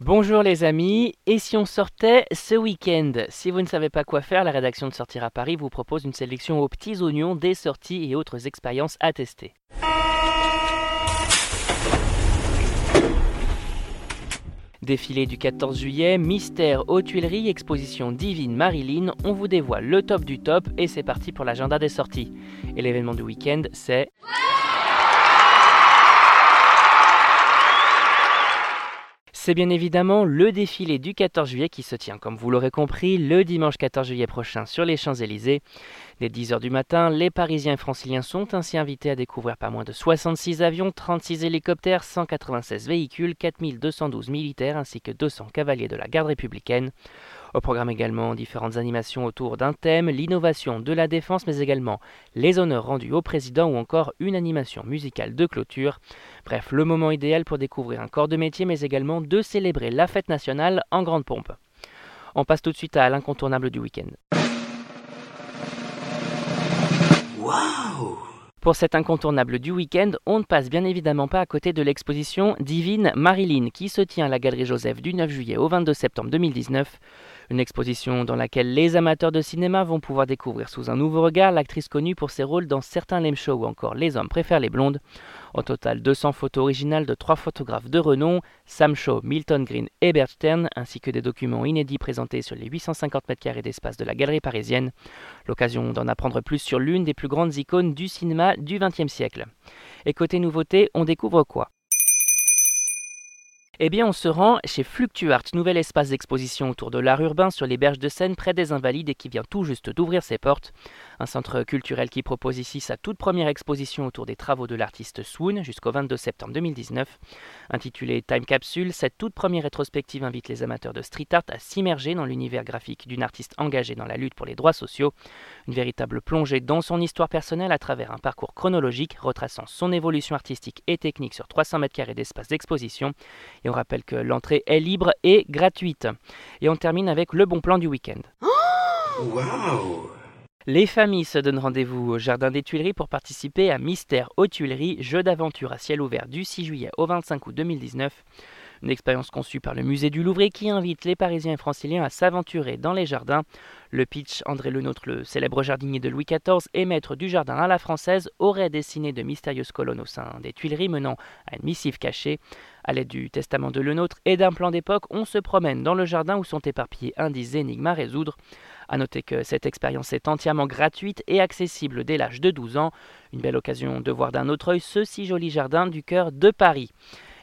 Bonjour les amis, et si on sortait ce week-end? Si vous ne savez pas quoi faire, la rédaction de Sortir à Paris vous propose une sélection aux petits oignons des sorties et autres expériences à tester. Défilé du 14 juillet, mystère aux Tuileries, exposition divine Marilyn, on vous dévoile le top du top et c'est parti pour l'agenda des sorties. Et l'événement du week-end, c'est... C'est bien évidemment le défilé du 14 juillet qui se tient, comme vous l'aurez compris, le dimanche 14 juillet prochain sur les Champs-Élysées. Dès 10h du matin, les Parisiens et Franciliens sont ainsi invités à découvrir pas moins de 66 avions, 36 hélicoptères, 196 véhicules, 4212 militaires ainsi que 200 cavaliers de la garde républicaine. Au programme également différentes animations autour d'un thème, l'innovation de la défense, mais également les honneurs rendus au président ou encore une animation musicale de clôture. Bref, le moment idéal pour découvrir un corps de métier, mais également de célébrer la fête nationale en grande pompe. On passe tout de suite à l'incontournable du week-end. Pour cet incontournable du week-end, on ne passe bien évidemment pas à côté de l'exposition Divine Marilyn qui se tient à la Galerie Joseph du 9 juillet au 22 septembre 2019. Une exposition dans laquelle les amateurs de cinéma vont pouvoir découvrir sous un nouveau regard l'actrice connue pour ses rôles dans certains lame shows ou encore Les hommes préfèrent les blondes. Au total, 200 photos originales de trois photographes de renom, Sam Shaw, Milton Green et Bert Stern, ainsi que des documents inédits présentés sur les 850 mètres carrés d'espace de la galerie parisienne. L'occasion d'en apprendre plus sur l'une des plus grandes icônes du cinéma du XXe siècle. Et côté nouveauté, on découvre quoi? Eh bien, on se rend chez Fluctuart, nouvel espace d'exposition autour de l'art urbain sur les berges de Seine, près des Invalides et qui vient tout juste d'ouvrir ses portes. Un centre culturel qui propose ici sa toute première exposition autour des travaux de l'artiste Swoon jusqu'au 22 septembre 2019. Intitulée Time Capsule, cette toute première rétrospective invite les amateurs de street art à s'immerger dans l'univers graphique d'une artiste engagée dans la lutte pour les droits sociaux. Une véritable plongée dans son histoire personnelle à travers un parcours chronologique retraçant son évolution artistique et technique sur 300 mètres carrés d'espace d'exposition et on rappelle que l'entrée est libre et gratuite. Et on termine avec le bon plan du week-end. Les familles se donnent rendez-vous au Jardin des Tuileries pour participer à Mystère aux Tuileries, jeu d'aventure à ciel ouvert du 6 juillet au 25 août 2019. Une expérience conçue par le musée du Louvre qui invite les Parisiens et Franciliens à s'aventurer dans les jardins. Le pitch, André Lenôtre, le célèbre jardinier de Louis XIV et maître du jardin à la française, aurait dessiné de mystérieuses colonnes au sein des Tuileries menant à une missive cachée. À l'aide du testament de Lenôtre et d'un plan d'époque, on se promène dans le jardin où sont éparpillés indices énigmes à résoudre. A noter que cette expérience est entièrement gratuite et accessible dès l'âge de 12 ans. Une belle occasion de voir d'un autre œil ce si joli jardin du cœur de Paris.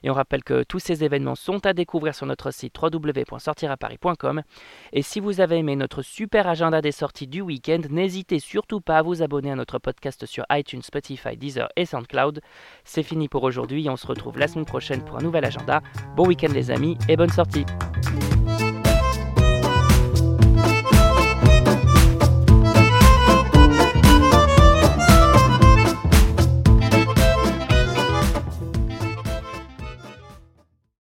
Et on rappelle que tous ces événements sont à découvrir sur notre site www.sortiraparis.com. Et si vous avez aimé notre super agenda des sorties du week-end, n'hésitez surtout pas à vous abonner à notre podcast sur iTunes, Spotify, Deezer et SoundCloud. C'est fini pour aujourd'hui on se retrouve la semaine prochaine pour un nouvel agenda. Bon week-end les amis et bonne sortie